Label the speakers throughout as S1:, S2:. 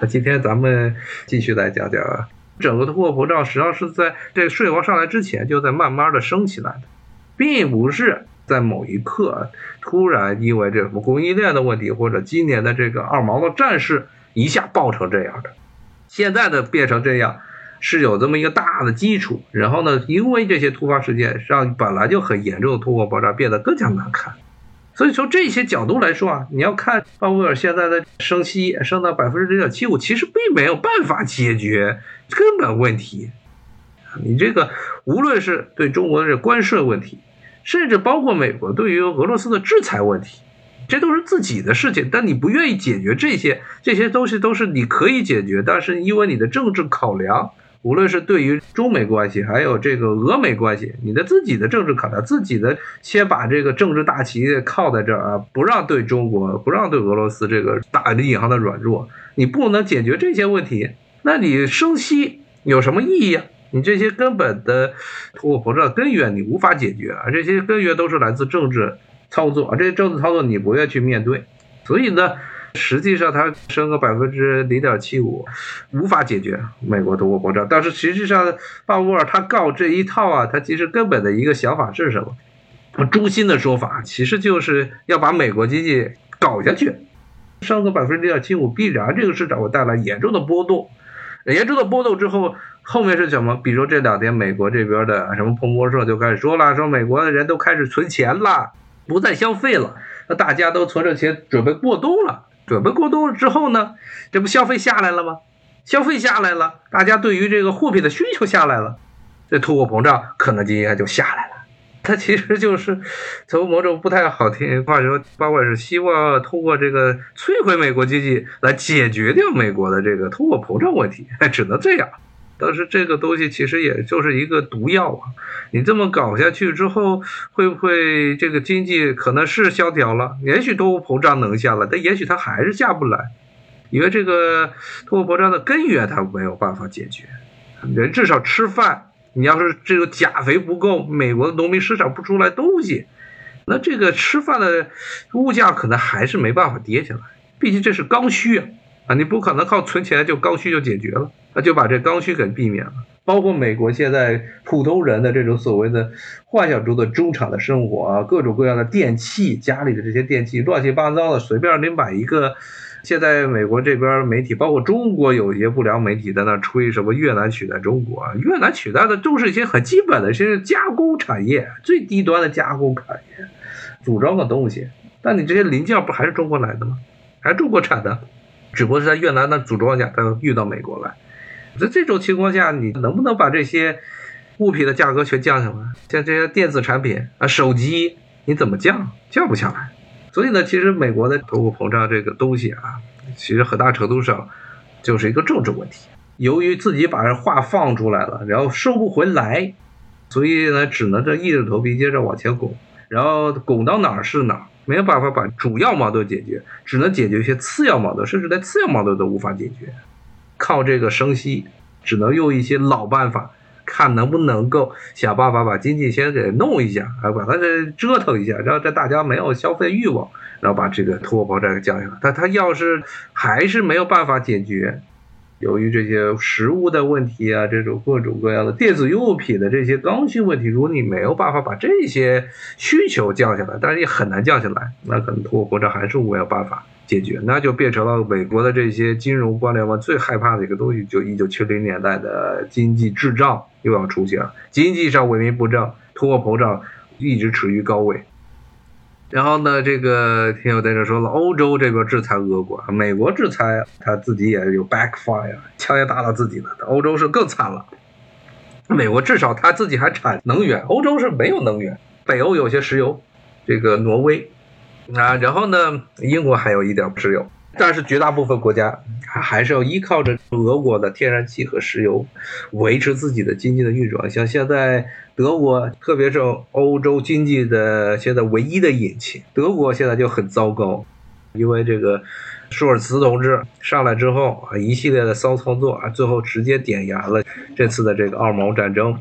S1: 那今天咱们继续来讲讲啊，整个通货膨胀实际上是在这个税王上来之前就在慢慢的升起来的，并不是在某一刻突然因为这什么供应链的问题或者今年的这个二毛的战事一下爆成这样的。现在的变成这样是有这么一个大的基础，然后呢，因为这些突发事件让本来就很严重的通货膨胀变得更加难看。所以从这些角度来说啊，你要看鲍威尔现在的升息升到百分之零点七五，其实并没有办法解决根本问题。你这个无论是对中国的这关税问题，甚至包括美国对于俄罗斯的制裁问题，这都是自己的事情。但你不愿意解决这些这些东西，都是你可以解决，但是因为你的政治考量。无论是对于中美关系，还有这个俄美关系，你的自己的政治考量，自己的先把这个政治大旗靠在这儿啊，不让对中国，不让对俄罗斯这个打的银行的软弱，你不能解决这些问题，那你升息有什么意义啊？你这些根本的通货膨胀根源你无法解决啊，这些根源都是来自政治操作啊，这些政治操作你不愿去面对，所以呢。实际上，它升个百分之零点七五，无法解决美国通货膨胀。但是实际上，鲍威尔他告这一套啊，他其实根本的一个想法是什么？诛心的说法，其实就是要把美国经济搞下去。升个百分之零点七五，必然这个市场会带来严重的波动。严重的波动之后，后面是什么？比如这两天美国这边的什么彭博社就开始说了，说美国的人都开始存钱了，不再消费了，那大家都存着钱准备过冬了。准备过度之后呢，这不消费下来了吗？消费下来了，大家对于这个货品的需求下来了，这通货膨胀可能就应该就下来了。它其实就是从某种不太好听话说，包括是希望通过这个摧毁美国经济来解决掉美国的这个通货膨胀问题，只能这样。但是这个东西其实也就是一个毒药啊！你这么搞下去之后，会不会这个经济可能是萧条了？也许通货膨胀能下来，但也许它还是下不来，因为这个通货膨胀的根源它没有办法解决。人至少吃饭，你要是这个钾肥不够，美国的农民生产不出来东西，那这个吃饭的物价可能还是没办法跌下来。毕竟这是刚需啊！啊，你不可能靠存钱就刚需就解决了。那就把这刚需给避免了，包括美国现在普通人的这种所谓的幻想中的中产的生活啊，各种各样的电器，家里的这些电器乱七八糟的，随便你买一个。现在美国这边媒体，包括中国有一些不良媒体在那吹什么越南取代中国，越南取代的都是一些很基本的，是加工产业，最低端的加工产业，组装的东西。但你这些零件不还是中国来的吗？还是中国产的，只不过是在越南那组装一下，它运到美国来。在这种情况下，你能不能把这些物品的价格全降下来？像这些电子产品啊，手机，你怎么降？降不下来。所以呢，其实美国的通货膨胀这个东西啊，其实很大程度上就是一个政治问题。由于自己把这话放出来了，然后收不回来，所以呢，只能这硬着头皮接着往前拱，然后拱到哪儿是哪儿，没有办法把主要矛盾解决，只能解决一些次要矛盾，甚至连次要矛盾都无法解决。靠这个升息，只能用一些老办法，看能不能够想办法把经济先给弄一下，啊，把它这折腾一下，让这大家没有消费欲望，然后把这个通货膨胀给降下来。但他要是还是没有办法解决，由于这些食物的问题啊，这种各种各样的电子用品的这些刚需问题，如果你没有办法把这些需求降下来，但是也很难降下来，那可能通货膨胀还是没有办法。解决，那就变成了美国的这些金融官僚们最害怕的一个东西，就一九七零年代的经济滞胀又要出现了，经济上萎靡不振，通货膨胀一直处于高位。然后呢，这个听友在这说了，欧洲这边制裁俄国，美国制裁他自己也有 backfire，枪也打到自己了，欧洲是更惨了。美国至少他自己还产能源，欧洲是没有能源，北欧有些石油，这个挪威。啊，然后呢，英国还有一点石油，但是绝大部分国家还是要依靠着俄国的天然气和石油维持自己的经济的运转。像现在德国，特别是欧洲经济的现在唯一的引擎，德国现在就很糟糕，因为这个舒尔茨同志上来之后啊，一系列的骚操作啊，最后直接点燃了这次的这个二毛战争，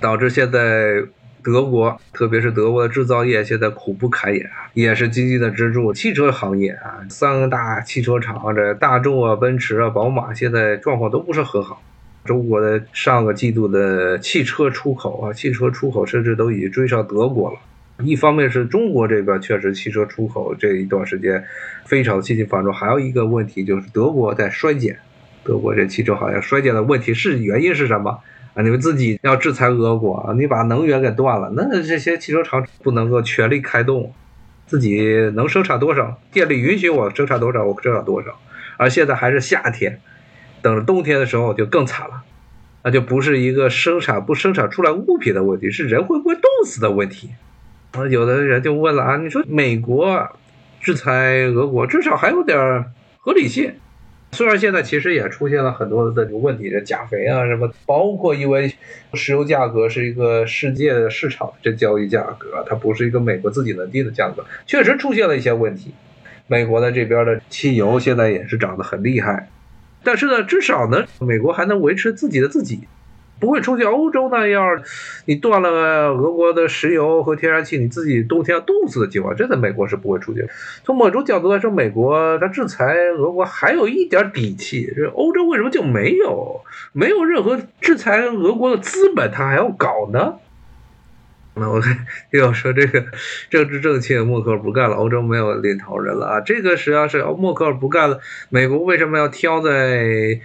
S1: 导致现在。德国，特别是德国的制造业现在苦不堪言啊，也是经济的支柱。汽车行业啊，三大汽车厂，这大众啊、奔驰啊、宝马现在状况都不是很好。中国的上个季度的汽车出口啊，汽车出口甚至都已经追上德国了。一方面是中国这边确实汽车出口这一段时间非常积极繁荣，还有一个问题就是德国在衰减。德国这汽车行业衰减的问题是原因是什么？你们自己要制裁俄国，你把能源给断了，那这些汽车厂不能够全力开动，自己能生产多少，电力允许我生产多少，我生产多少。而现在还是夏天，等着冬天的时候就更惨了，那就不是一个生产不生产出来物品的问题，是人会不会冻死的问题。啊，有的人就问了啊，你说美国制裁俄国，至少还有点合理性。虽然现在其实也出现了很多的这个问题，这钾肥啊什么，包括因为石油价格是一个世界的市场这交易价格，它不是一个美国自己能定的价格，确实出现了一些问题。美国的这边的汽油现在也是涨得很厉害，但是呢，至少呢，美国还能维持自己的自己。不会出现欧洲那样，你断了俄国的石油和天然气，你自己冬天要冻死的情况，这在美国是不会出现。从某种角度来说，美国它制裁俄国还有一点底气，这欧洲为什么就没有？没有任何制裁俄国的资本，他还要搞呢？那我又要说这个政治正确，默克尔不干了，欧洲没有领头人了啊！这个实际上是默克尔不干了，美国为什么要挑在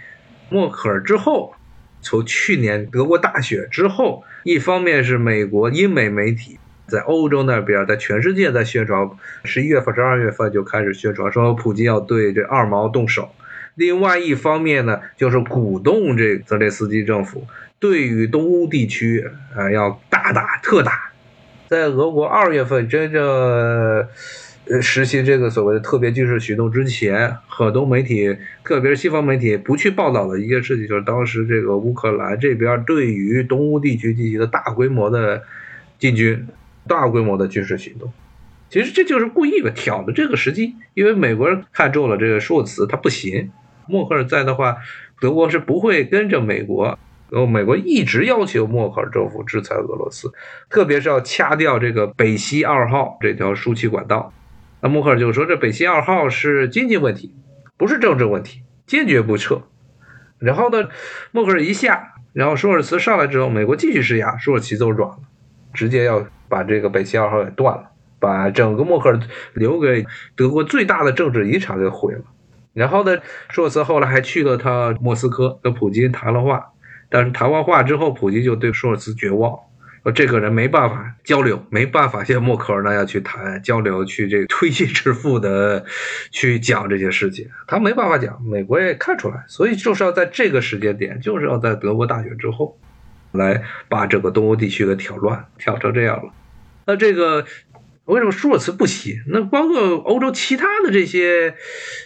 S1: 默克尔之后？从去年德国大选之后，一方面是美国英美媒体在欧洲那边，在全世界在宣传，十一月份、十二月份就开始宣传说普京要对这二毛动手；另外一方面呢，就是鼓动这泽连斯基政府对于东欧地区啊要大打特打，在俄国二月份真正。实行这个所谓的特别军事行动之前，很多媒体，特别是西方媒体，不去报道的一件事情，就是当时这个乌克兰这边对于东乌地区进行的大规模的进军、大规模的军事行动。其实这就是故意的挑的这个时机，因为美国人看中了这个舒茨，他不行。默克尔在的话，德国是不会跟着美国。然后美国一直要求默克尔政府制裁俄罗斯，特别是要掐掉这个北溪二号这条输气管道。那默克尔就说：“这北溪二号是经济问题，不是政治问题，坚决不撤。”然后呢，默克尔一下，然后舒尔茨上来之后，美国继续施压，舒尔茨就软了，直接要把这个北溪二号给断了，把整个默克尔留给德国最大的政治遗产给毁了。然后呢，舒尔茨后来还去了他莫斯科，跟普京谈了话，但是谈完话之后，普京就对舒尔茨绝望。说这个人没办法交流，没办法像默克尔那样去谈交流，去这个推心置腹的去讲这些事情，他没办法讲。美国也看出来，所以就是要在这个时间点，就是要在德国大选之后，来把这个东欧地区给挑乱，挑成这样了。那这个为什么舒尔茨不行？那包括欧洲其他的这些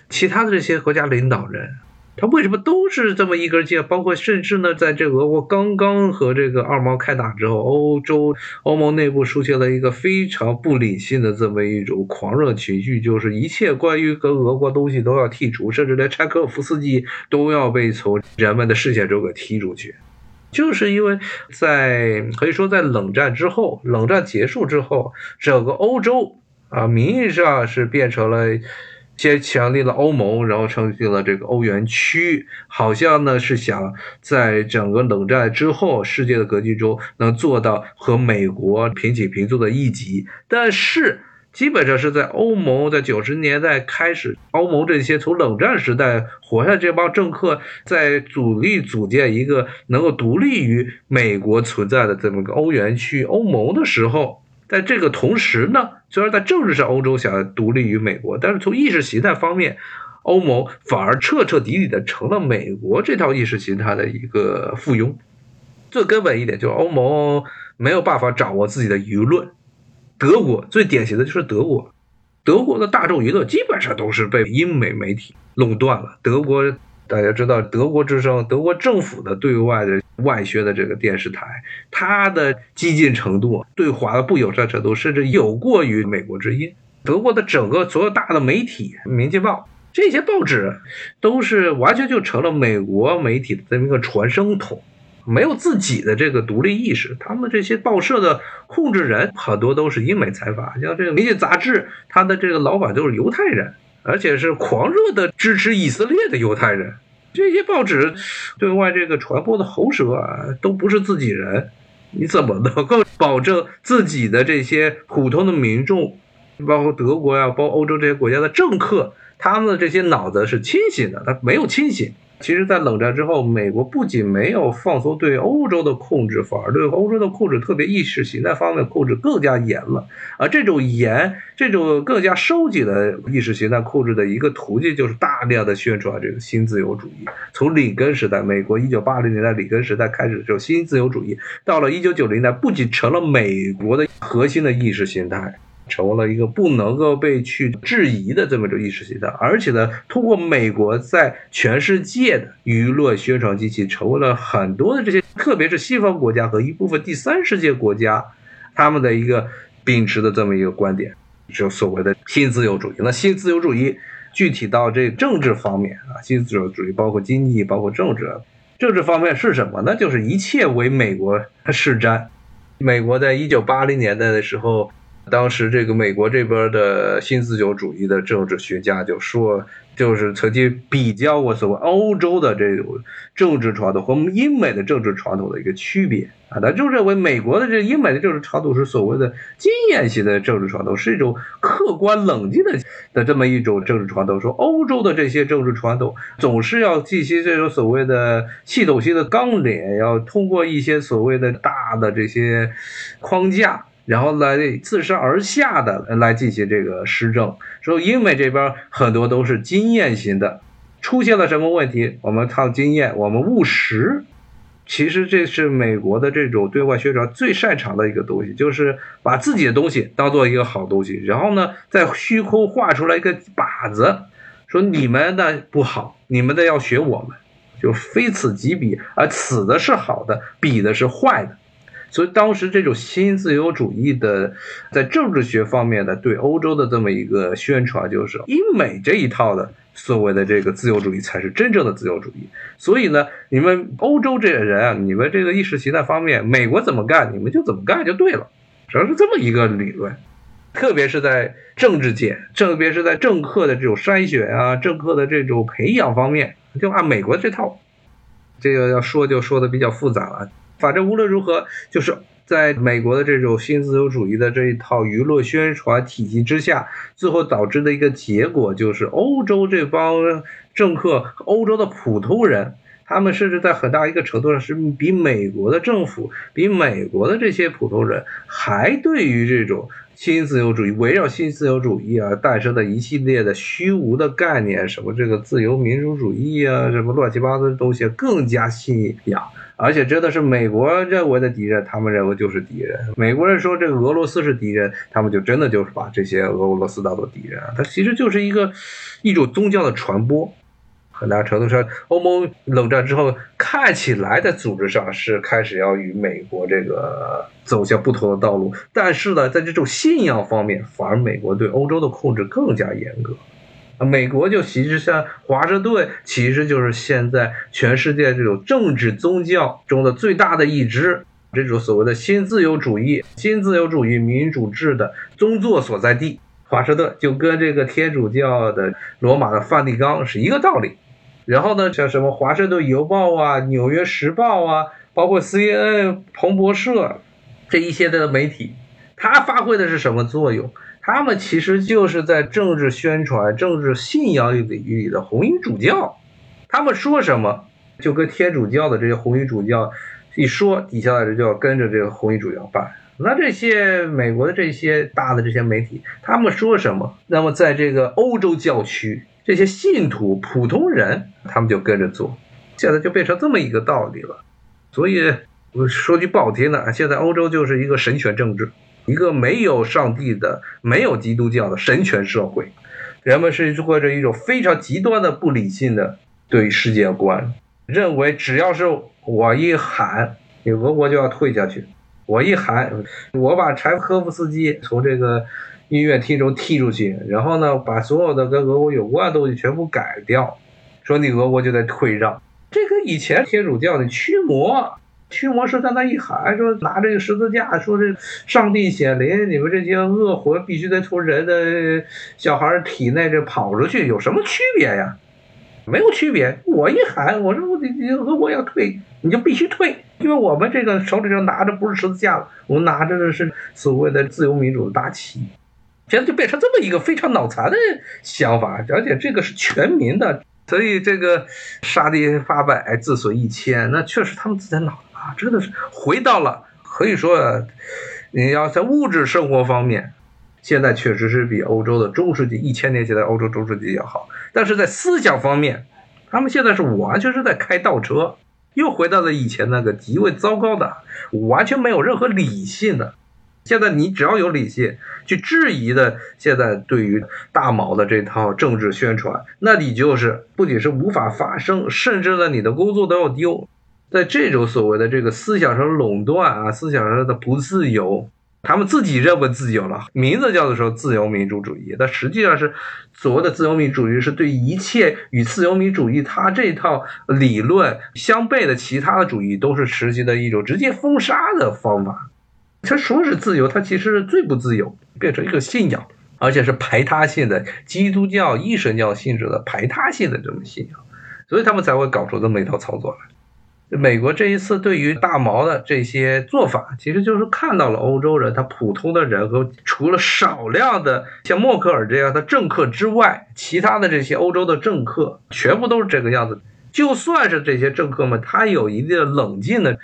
S1: 其他的这些国家领导人。他为什么都是这么一根筋？包括甚至呢，在这俄国刚刚和这个二毛开打之后，欧洲欧盟内部出现了一个非常不理性的这么一种狂热情绪，就是一切关于跟俄国东西都要剔除，甚至连柴可夫斯基都要被从人们的视线中给踢出去。就是因为在可以说在冷战之后，冷战结束之后，整个欧洲啊，名义上是变成了。先强立了欧盟，然后成立了这个欧元区，好像呢是想在整个冷战之后世界的格局中能做到和美国平起平坐的一级。但是基本上是在欧盟在九十年代开始，欧盟这些从冷战时代活下来这帮政客，在主力组建一个能够独立于美国存在的这么个欧元区欧盟的时候。在这个同时呢，虽然在政治上欧洲想独立于美国，但是从意识形态方面，欧盟反而彻彻底底的成了美国这套意识形态的一个附庸。最根本一点就是欧盟没有办法掌握自己的舆论。德国最典型的就是德国，德国的大众舆论基本上都是被英美媒体垄断了。德国。大家知道，德国之声，德国政府的对外的外宣的这个电视台，它的激进程度、对华的不友善程度，甚至有过于美国之音。德国的整个所有大的媒体，《明镜报》这些报纸，都是完全就成了美国媒体的这么一个传声筒。没有自己的这个独立意识。他们这些报社的控制人很多都是英美财阀，像这个《媒介杂志》，它的这个老板都是犹太人，而且是狂热的支持以色列的犹太人。这些报纸对外这个传播的喉舌啊，都不是自己人，你怎么能够保证自己的这些普通的民众，包括德国呀，包括欧洲这些国家的政客，他们的这些脑子是清醒的？他没有清醒。其实，在冷战之后，美国不仅没有放松对欧洲的控制，反而对欧洲的控制，特别意识形态方面控制更加严了。而这种严，这种更加收紧的意识形态控制的一个途径，就是大量的宣传这个新自由主义。从里根时代，美国一九八零年代里根时代开始，就新自由主义，到了一九九零年代，不仅成了美国的核心的意识形态。成为了一个不能够被去质疑的这么一种意识形态，而且呢，通过美国在全世界的舆论宣传机器，成为了很多的这些，特别是西方国家和一部分第三世界国家，他们的一个秉持的这么一个观点，就所谓的新自由主义。那新自由主义具体到这政治方面啊，新自由主义包括经济，包括政治，政治方面是什么呢？就是一切为美国施瞻。美国在一九八零年代的时候。当时这个美国这边的新自由主义的政治学家就说，就是曾经比较过所谓欧洲的这种政治传统和英美的政治传统的一个区别啊，他就认为美国的这英美的政治传统是所谓的经验型的政治传统，是一种客观冷静的的这么一种政治传统。说欧洲的这些政治传统总是要进行这种所谓的系统性的纲领，要通过一些所谓的大的这些框架。然后来自上而下的来进行这个施政，说英美这边很多都是经验型的，出现了什么问题，我们靠经验，我们务实。其实这是美国的这种对外宣传最擅长的一个东西，就是把自己的东西当做一个好东西，然后呢，在虚空画出来一个靶子，说你们的不好，你们的要学我们，就非此即彼，而此的是好的，彼的是坏的。所以当时这种新自由主义的，在政治学方面的对欧洲的这么一个宣传，就是英美这一套的所谓的这个自由主义才是真正的自由主义。所以呢，你们欧洲这些人啊，你们这个意识形态方面，美国怎么干，你们就怎么干就对了，主要是这么一个理论。特别是在政治界，特别是在政客的这种筛选啊，政客的这种培养方面，就按美国这套。这个要说就说的比较复杂了。反正无论如何，就是在美国的这种新自由主义的这一套娱乐宣传体系之下，最后导致的一个结果就是，欧洲这帮政客、欧洲的普通人，他们甚至在很大一个程度上是比美国的政府、比美国的这些普通人还对于这种新自由主义、围绕新自由主义啊诞生的一系列的虚无的概念，什么这个自由民主主义啊，什么乱七八糟的东西更加信仰。而且真的是美国认为的敌人，他们认为就是敌人。美国人说这个俄罗斯是敌人，他们就真的就是把这些俄罗斯当做敌人。它其实就是一个一种宗教的传播。很大程度上，欧盟冷战之后看起来在组织上是开始要与美国这个走向不同的道路，但是呢，在这种信仰方面，反而美国对欧洲的控制更加严格。美国就其实像华盛顿，其实就是现在全世界这种政治宗教中的最大的一支，这种所谓的新自由主义、新自由主义民主制的宗座所在地，华盛顿就跟这个天主教的罗马的梵蒂冈是一个道理。然后呢，像什么华盛顿邮报啊、纽约时报啊，包括 CNN、彭博社这一些的媒体，它发挥的是什么作用？他们其实就是在政治宣传、政治信仰领域里的红衣主教，他们说什么，就跟天主教的这些红衣主教一说，底下的人就要跟着这个红衣主教办。那这些美国的这些大的这些媒体，他们说什么，那么在这个欧洲教区，这些信徒、普通人，他们就跟着做。现在就变成这么一个道理了。所以我说句不好听的，现在欧洲就是一个神权政治。一个没有上帝的、没有基督教的神权社会，人们是过着一种非常极端的不理性的对世界观，认为只要是我一喊，你俄国就要退下去。我一喊，我把柴可夫斯基从这个音乐厅中踢出去，然后呢，把所有的跟俄国有关的东西全部改掉，说你俄国就在退让。这跟以前天主教的驱魔。驱魔师在那一喊说拿这个十字架，说这上帝显灵，你们这些恶魂必须得从人的小孩体内这跑出去，有什么区别呀？没有区别。我一喊，我说你你俄国要退，你就必须退，因为我们这个手里头拿着不是十字架了，我们拿着的是所谓的自由民主的大旗。现在就变成这么一个非常脑残的想法，而且这个是全民的，所以这个杀敌八百，自损一千，那确实他们自己脑啊，真的是回到了可以说，你要在物质生活方面，现在确实是比欧洲的中世纪一千年前的欧洲中世纪要好，但是在思想方面，他们现在是完全是在开倒车，又回到了以前那个极为糟糕的，完全没有任何理性的。现在你只要有理性去质疑的，现在对于大毛的这套政治宣传，那你就是不仅是无法发声，甚至呢你的工作都要丢。在这种所谓的这个思想上垄断啊，思想上的不自由，他们自己认为自由了，名字叫做说自由民主主义，但实际上是所谓的自由民主主义是对一切与自由民主义它这套理论相悖的其他的主义都是实行的一种直接封杀的方法。他说是自由，他其实是最不自由，变成一个信仰，而且是排他性的基督教、一神教性质的排他性的这种信仰，所以他们才会搞出这么一套操作来。美国这一次对于大毛的这些做法，其实就是看到了欧洲人他普通的人和除了少量的像默克尔这样的政客之外，其他的这些欧洲的政客全部都是这个样子。就算是这些政客们，他有一定的冷静的、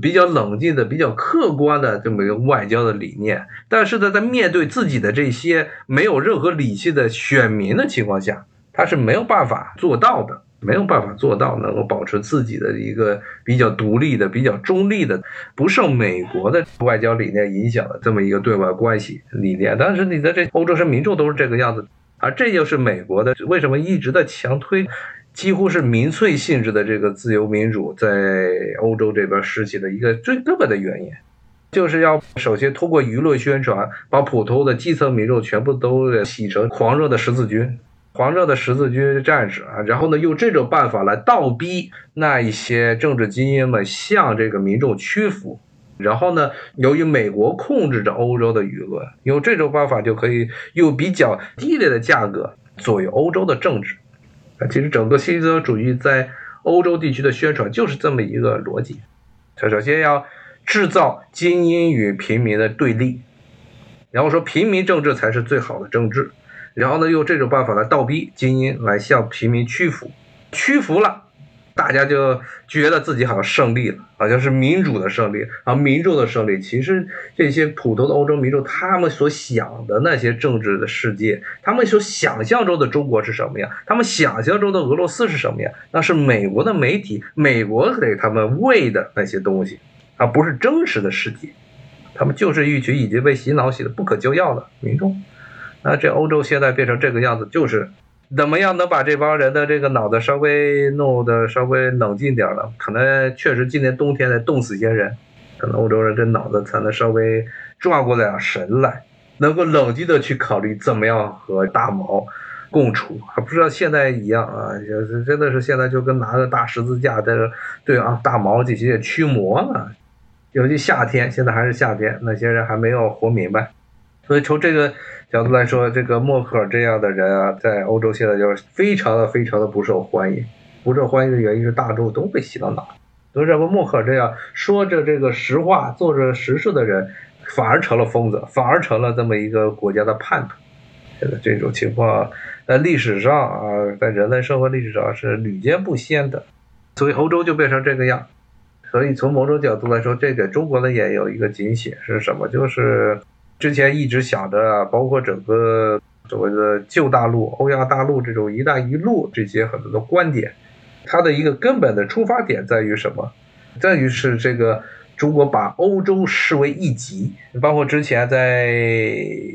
S1: 比较冷静的、比较客观的这么一个外交的理念，但是呢，在面对自己的这些没有任何理性的选民的情况下，他是没有办法做到的，没有办法做到能够保持自己的一个比较独立的、比较中立的、不受美国的外交理念影响的这么一个对外关系理念。但是你的这欧洲是民众都是这个样子，而这就是美国的为什么一直在强推。几乎是民粹性质的这个自由民主，在欧洲这边实行的一个最根本的原因，就是要首先通过舆论宣传，把普通的基层民众全部都洗成狂热的十字军、狂热的十字军战士啊，然后呢，用这种办法来倒逼那一些政治精英们向这个民众屈服，然后呢，由于美国控制着欧洲的舆论，用这种办法就可以用比较低廉的价格左右欧洲的政治。啊其实整个新自由主义在欧洲地区的宣传就是这么一个逻辑：，它首先要制造精英与平民的对立，然后说平民政治才是最好的政治，然后呢用这种办法来倒逼精英来向平民屈服，屈服了。大家就觉得自己好像胜利了，好像是民主的胜利，啊民众的胜利。其实这些普通的欧洲民众，他们所想的那些政治的世界，他们所想象中的中国是什么样？他们想象中的俄罗斯是什么样？那是美国的媒体，美国给他们喂的那些东西，而不是真实的世界。他们就是一群已经被洗脑洗的不可救药的民众。那这欧洲现在变成这个样子，就是。怎么样能把这帮人的这个脑子稍微弄得稍微冷静点了？可能确实今年冬天得冻死些人，可能欧洲人这脑子才能稍微转过点神来，能够冷静的去考虑怎么样和大毛共处，还不知道现在一样啊，就是真的是现在就跟拿个大十字架在这对啊大毛这些驱魔呢。尤其夏天，现在还是夏天，那些人还没有活明白，所以从这个。角度来说，这个默克尔这样的人啊，在欧洲现在就是非常的、非常的不受欢迎。不受欢迎的原因是大众都被洗到脑，都认为默克尔这样说着这个实话、做着实事的人，反而成了疯子，反而成了这么一个国家的叛徒。现在这种情况在历史上啊，在人类社会历史上是屡见不鲜的，所以欧洲就变成这个样。所以从某种角度来说，这个中国呢也有一个警醒是什么？就是。之前一直想着，包括整个所谓的旧大陆、欧亚大陆这种“一带一路”这些很多的观点，它的一个根本的出发点在于什么？在于是这个中国把欧洲视为一极。包括之前在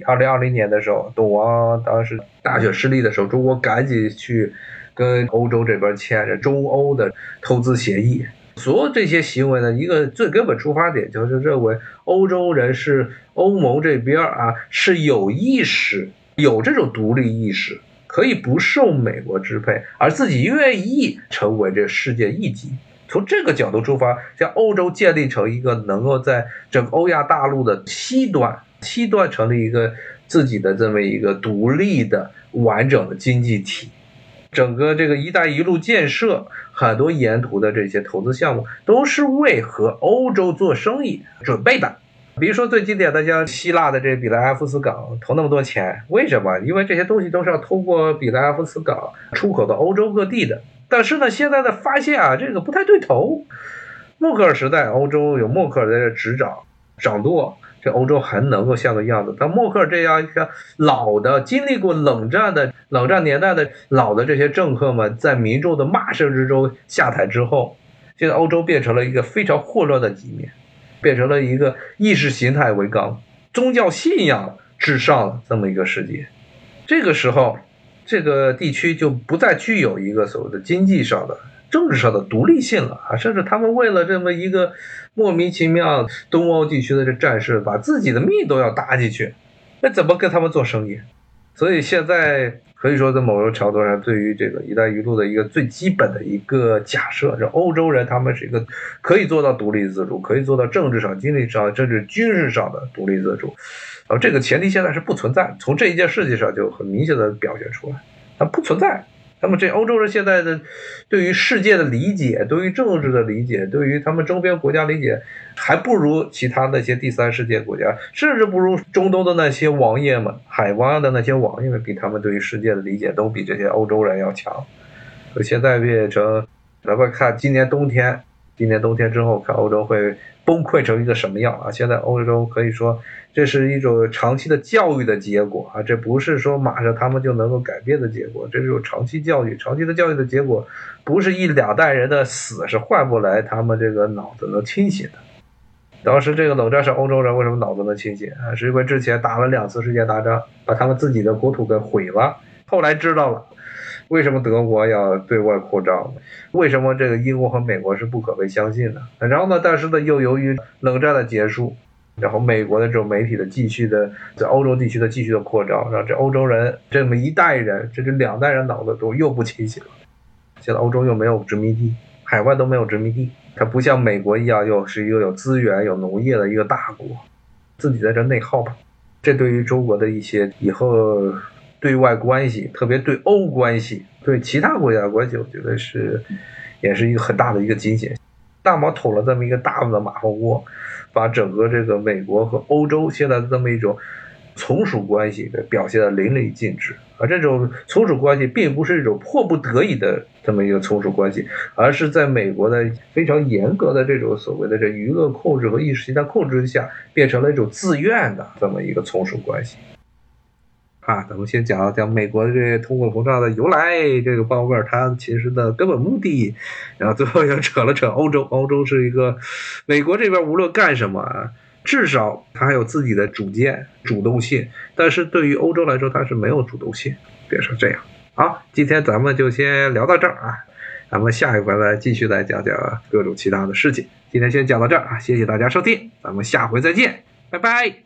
S1: 二零二零年的时候，董王当时大选失利的时候，中国赶紧去跟欧洲这边签着中欧的投资协议。所有这些行为呢，一个最根本出发点就是认为欧洲人是欧盟这边啊是有意识、有这种独立意识，可以不受美国支配，而自己愿意成为这世界一级。从这个角度出发，将欧洲建立成一个能够在整个欧亚大陆的西端，西端成立一个自己的这么一个独立的完整的经济体。整个这个“一带一路”建设，很多沿途的这些投资项目，都是为和欧洲做生意准备的。比如说最经典的，像希腊的这个比莱埃夫斯港投那么多钱，为什么？因为这些东西都是要通过比莱埃夫斯港出口到欧洲各地的。但是呢，现在的发现啊，这个不太对头。默克尔时代，欧洲有默克尔在这执掌掌舵。这欧洲还能够像个样子，但默克尔这样一个老的、经历过冷战的冷战年代的老的这些政客们，在民众的骂声之中下台之后，现在欧洲变成了一个非常混乱的局面，变成了一个意识形态为纲、宗教信仰至上这么一个世界。这个时候，这个地区就不再具有一个所谓的经济上的。政治上的独立性了啊，甚至他们为了这么一个莫名其妙东欧地区的这战士，把自己的命都要搭进去，那怎么跟他们做生意？所以现在可以说，在某种程度上，对于这个“一带一路”的一个最基本的一个假设，这欧洲人他们是一个可以做到独立自主，可以做到政治上、经济上、甚至军事上的独立自主，而这个前提现在是不存在，从这一件事情上就很明显的表现出来，它不存在。那么，这欧洲人现在的对于世界的理解，对于政治的理解，对于他们周边国家理解，还不如其他那些第三世界国家，甚至不如中东的那些王爷们、海湾的那些王爷们，比他们对于世界的理解都比这些欧洲人要强。现在变成，咱们看今年冬天，今年冬天之后，看欧洲会。崩溃成一个什么样啊？现在欧洲可以说，这是一种长期的教育的结果啊，这不是说马上他们就能够改变的结果，这是种长期教育，长期的教育的结果，不是一两代人的死是换不来他们这个脑子能清醒的。当时这个冷战时，欧洲人为什么脑子能清醒啊？是因为之前打了两次世界大战，把他们自己的国土给毁了，后来知道了。为什么德国要对外扩张？为什么这个英国和美国是不可被相信的？然后呢？但是呢，又由于冷战的结束，然后美国的这种媒体的继续的在欧洲地区的继续的扩张，让这欧洲人这么一代人，这这两代人脑子都又不清醒了。现在欧洲又没有殖民地，海外都没有殖民地，它不像美国一样，又是一个有资源、有农业的一个大国，自己在这内耗吧。这对于中国的一些以后。对外关系，特别对欧关系，对其他国家关系，我觉得是，也是一个很大的一个惊险。大毛捅了这么一个大的马蜂窝，把整个这个美国和欧洲现在的这么一种从属关系的表现的淋漓尽致。而这种从属关系并不是一种迫不得已的这么一个从属关系，而是在美国的非常严格的这种所谓的这舆论控制和意识形态控制之下，变成了一种自愿的这么一个从属关系。啊，咱们先讲讲美国的这通货膨胀的由来，这个报告它其实的根本目的，然后最后又扯了扯欧洲，欧洲是一个美国这边无论干什么，至少它还有自己的主见、主动性，但是对于欧洲来说，它是没有主动性，别说这样。好，今天咱们就先聊到这儿啊，咱们下一回来继续来讲讲各种其他的事情。今天先讲到这儿啊，谢谢大家收听，咱们下回再见，拜拜。